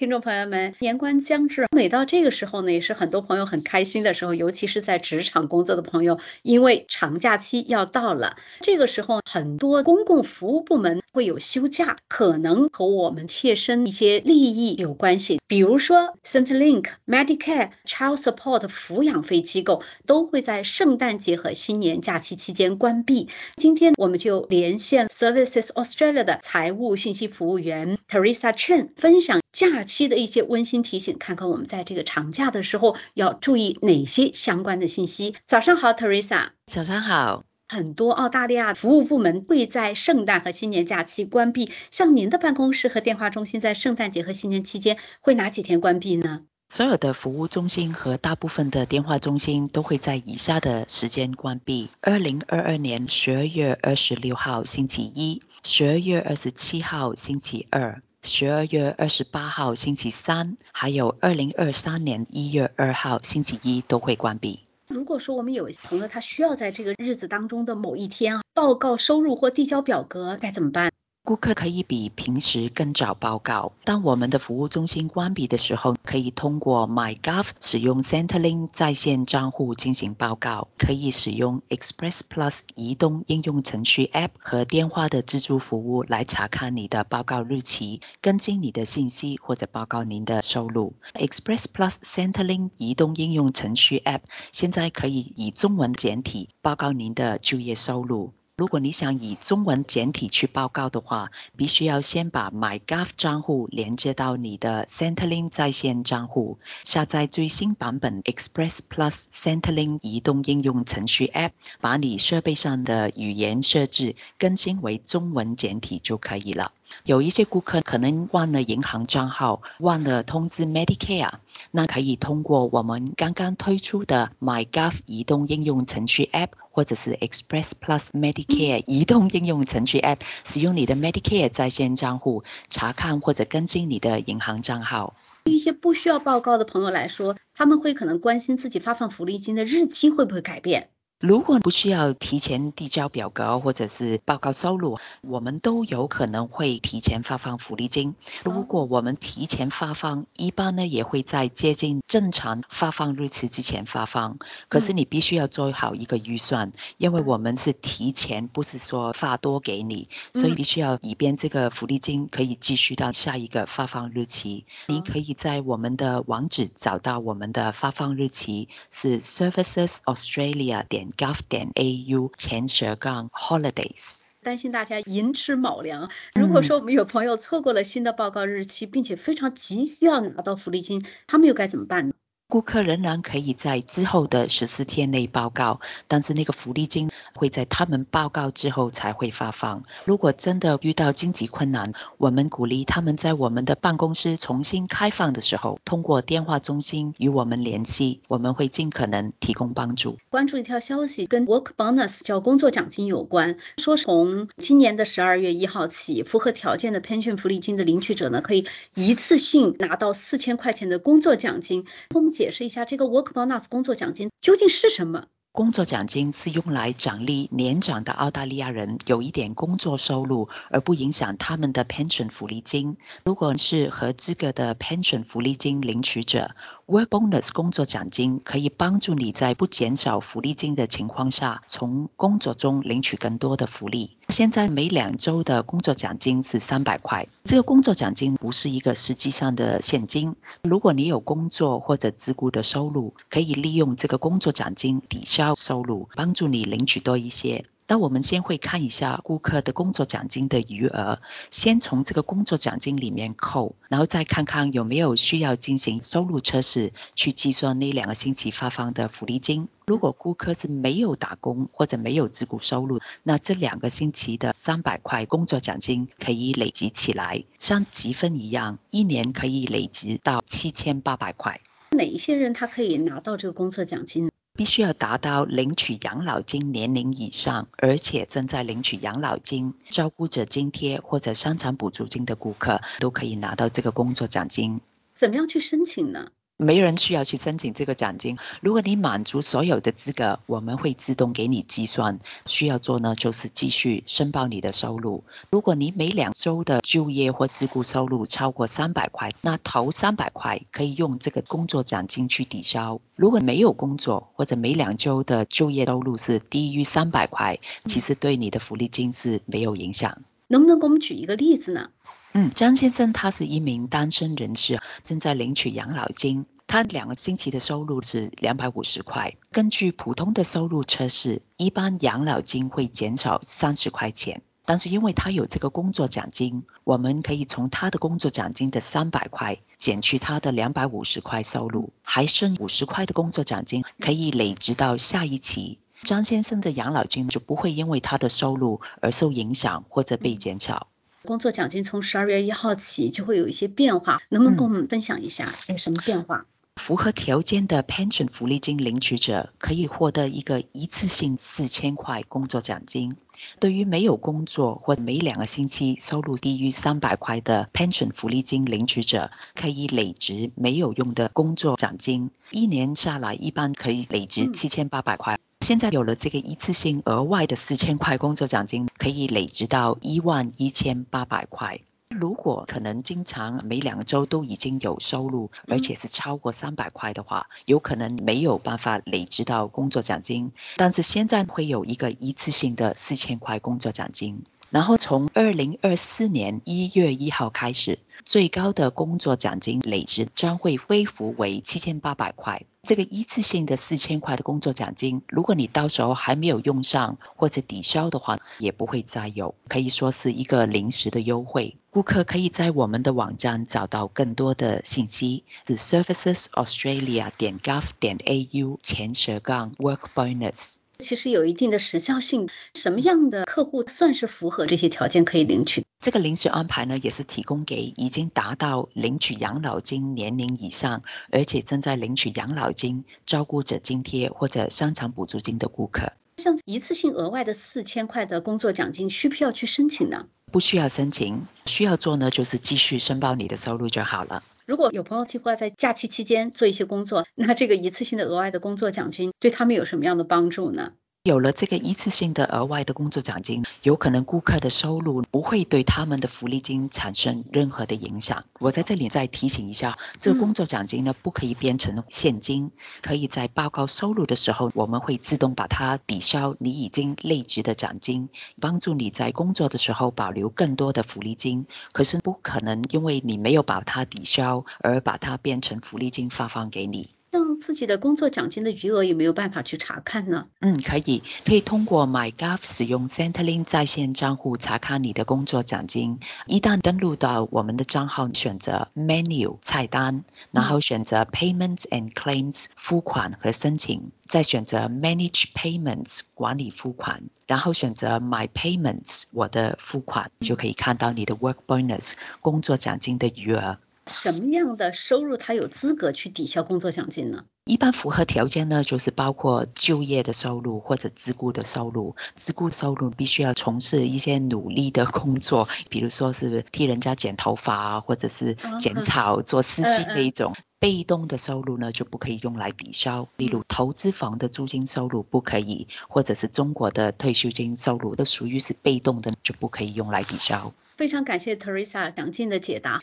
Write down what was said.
听众朋友们，年关将至，每到这个时候呢，也是很多朋友很开心的时候，尤其是在职场工作的朋友，因为长假期要到了。这个时候，很多公共服务部门会有休假，可能和我们切身一些利益有关系。比如说，Centrelink、Medicare、Child Support 抚养费机构都会在圣诞节和新年假期期间关闭。今天我们就连线 Services Australia 的财务信息服务员 Teresa Chen 分享。假期的一些温馨提醒，看看我们在这个长假的时候要注意哪些相关的信息。早上好，Teresa。早上好。很多澳大利亚服务部门会在圣诞和新年假期关闭，像您的办公室和电话中心在圣诞节和新年期间会哪几天关闭呢？所有的服务中心和大部分的电话中心都会在以下的时间关闭：二零二二年十二月二十六号星期一，十二月二十七号星期二。十二月二十八号星期三，还有二零二三年一月二号星期一都会关闭。如果说我们有朋友他需要在这个日子当中的某一天报告收入或递交表格，该怎么办？顾客可以比平时更早报告。当我们的服务中心关闭的时候，可以通过 MyGov 使用 Centrelink 在线账户进行报告，可以使用 Express Plus 移动应用程序 App 和电话的自助服务来查看你的报告日期、跟进你的信息或者报告您的收入。Express Plus Centrelink 移动应用程序 App 现在可以以中文简体报告您的就业收入。如果你想以中文简体去报告的话，必须要先把 MyGov 账户连接到你的 Centrelink 在线账户，下载最新版本 Express Plus Centrelink 移动应用程序 App，把你设备上的语言设置更新为中文简体就可以了。有一些顾客可能忘了银行账号，忘了通知 Medicare，那可以通过我们刚刚推出的 MyGov 移动应用程序 App，或者是 Express Plus Medicare 移动应用程序 App，使用你的 Medicare 在线账户查看或者跟进你的银行账号。对一些不需要报告的朋友来说，他们会可能关心自己发放福利金的日期会不会改变。如果不需要提前递交表格或者是报告收入，我们都有可能会提前发放福利金。如果我们提前发放，一般呢也会在接近正常发放日期之前发放。可是你必须要做好一个预算，因为我们是提前，不是说发多给你，所以必须要以便这个福利金可以继续到下一个发放日期。您可以在我们的网址找到我们的发放日期是 Services Australia gov 点 au 前斜杠 holidays，担心大家寅吃卯粮。如果说我们有朋友错过了新的报告日期，并且非常急需要拿到福利金，他们又该怎么办呢？顾客仍然可以在之后的十四天内报告，但是那个福利金会在他们报告之后才会发放。如果真的遇到经济困难，我们鼓励他们在我们的办公室重新开放的时候，通过电话中心与我们联系，我们会尽可能提供帮助。关注一条消息，跟 Work Bonus 叫工作奖金有关，说从今年的十二月一号起，符合条件的 pension 福利金的领取者呢，可以一次性拿到四千块钱的工作奖金。解释一下这个 Work Bonus 工作奖金究竟是什么？工作奖金是用来奖励年长的澳大利亚人有一点工作收入，而不影响他们的 pension 福利金。如果是合资格的 pension 福利金领取者，Work Bonus 工作奖金可以帮助你在不减少福利金的情况下，从工作中领取更多的福利。现在每两周的工作奖金是三百块，这个工作奖金不是一个实际上的现金。如果你有工作或者自雇的收入，可以利用这个工作奖金抵消。收入帮助你领取多一些。那我们先会看一下顾客的工作奖金的余额，先从这个工作奖金里面扣，然后再看看有没有需要进行收入测试，去计算那两个星期发放的福利金。如果顾客是没有打工或者没有自雇收入，那这两个星期的三百块工作奖金可以累积起来，像积分一样，一年可以累积到七千八百块。哪一些人他可以拿到这个工作奖金？必须要达到领取养老金年龄以上，而且正在领取养老金、照顾者津贴或者伤残补助金的顾客，都可以拿到这个工作奖金。怎么样去申请呢？没人需要去申请这个奖金。如果你满足所有的资格，我们会自动给你计算。需要做呢，就是继续申报你的收入。如果你每两周的就业或自雇收入超过三百块，那头三百块可以用这个工作奖金去抵消。如果没有工作或者每两周的就业收入是低于三百块，其实对你的福利金是没有影响。能不能给我们举一个例子呢？嗯，张先生他是一名单身人士，正在领取养老金。他两个星期的收入是两百五十块。根据普通的收入测试，一般养老金会减少三十块钱。但是因为他有这个工作奖金，我们可以从他的工作奖金的三百块减去他的两百五十块收入，还剩五十块的工作奖金可以累积到下一期。张先生的养老金就不会因为他的收入而受影响或者被减少。工作奖金从十二月一号起就会有一些变化，能不能跟我们分享一下有什么变化？符合条件的 pension 福利金领取者可以获得一个一次性四千块工作奖金。对于没有工作或每两个星期收入低于三百块的 pension 福利金领取者，可以累积没有用的工作奖金，一年下来一般可以累积七千八百块。现在有了这个一次性额外的四千块工作奖金，可以累积到一万一千八百块。如果可能经常每两周都已经有收入，而且是超过三百块的话，有可能没有办法累积到工作奖金。但是现在会有一个一次性的四千块工作奖金。然后从二零二四年一月一号开始，最高的工作奖金累值将会恢复为七千八百块。这个一次性的四千块的工作奖金，如果你到时候还没有用上或者抵消的话，也不会再有，可以说是一个临时的优惠。顾客可以在我们的网站找到更多的信息，是 servicesaustralia 点 gov 点 au 前斜杠 work bonus。其实有一定的时效性，什么样的客户算是符合这些条件可以领取？这个临时安排呢，也是提供给已经达到领取养老金年龄以上，而且正在领取养老金、照顾者津贴或者伤残补助金的顾客。像一次性额外的四千块的工作奖金，需不需要去申请呢？不需要申请，需要做呢就是继续申报你的收入就好了。如果有朋友计划在假期期间做一些工作，那这个一次性的额外的工作奖金对他们有什么样的帮助呢？有了这个一次性的额外的工作奖金，有可能顾客的收入不会对他们的福利金产生任何的影响。我在这里再提醒一下，这个工作奖金呢不可以变成现金，可以在报告收入的时候，我们会自动把它抵消你已经累积的奖金，帮助你在工作的时候保留更多的福利金。可是不可能因为你没有把它抵消而把它变成福利金发放给你。像自己的工作奖金的余额有没有办法去查看呢？嗯，可以，可以通过 MyGov 使用 Centrelink 在线账户查看你的工作奖金。一旦登录到我们的账号，选择 Menu 菜单，然后选择 Payments and Claims 付款和申请，再选择 Manage Payments 管理付款，然后选择 My Payments 我的付款，就可以看到你的 Work Bonus 工作奖金的余额。什么样的收入他有资格去抵消工作奖金呢？一般符合条件呢，就是包括就业的收入或者自雇的收入。自雇收入必须要从事一些努力的工作，比如说是替人家剪头发啊或者是剪草、做司机那一种。被动的收入呢，就不可以用来抵消，例如投资房的租金收入不可以，或者是中国的退休金收入都属于是被动的，就不可以用来抵消。非常感谢 Teresa 详尽的解答。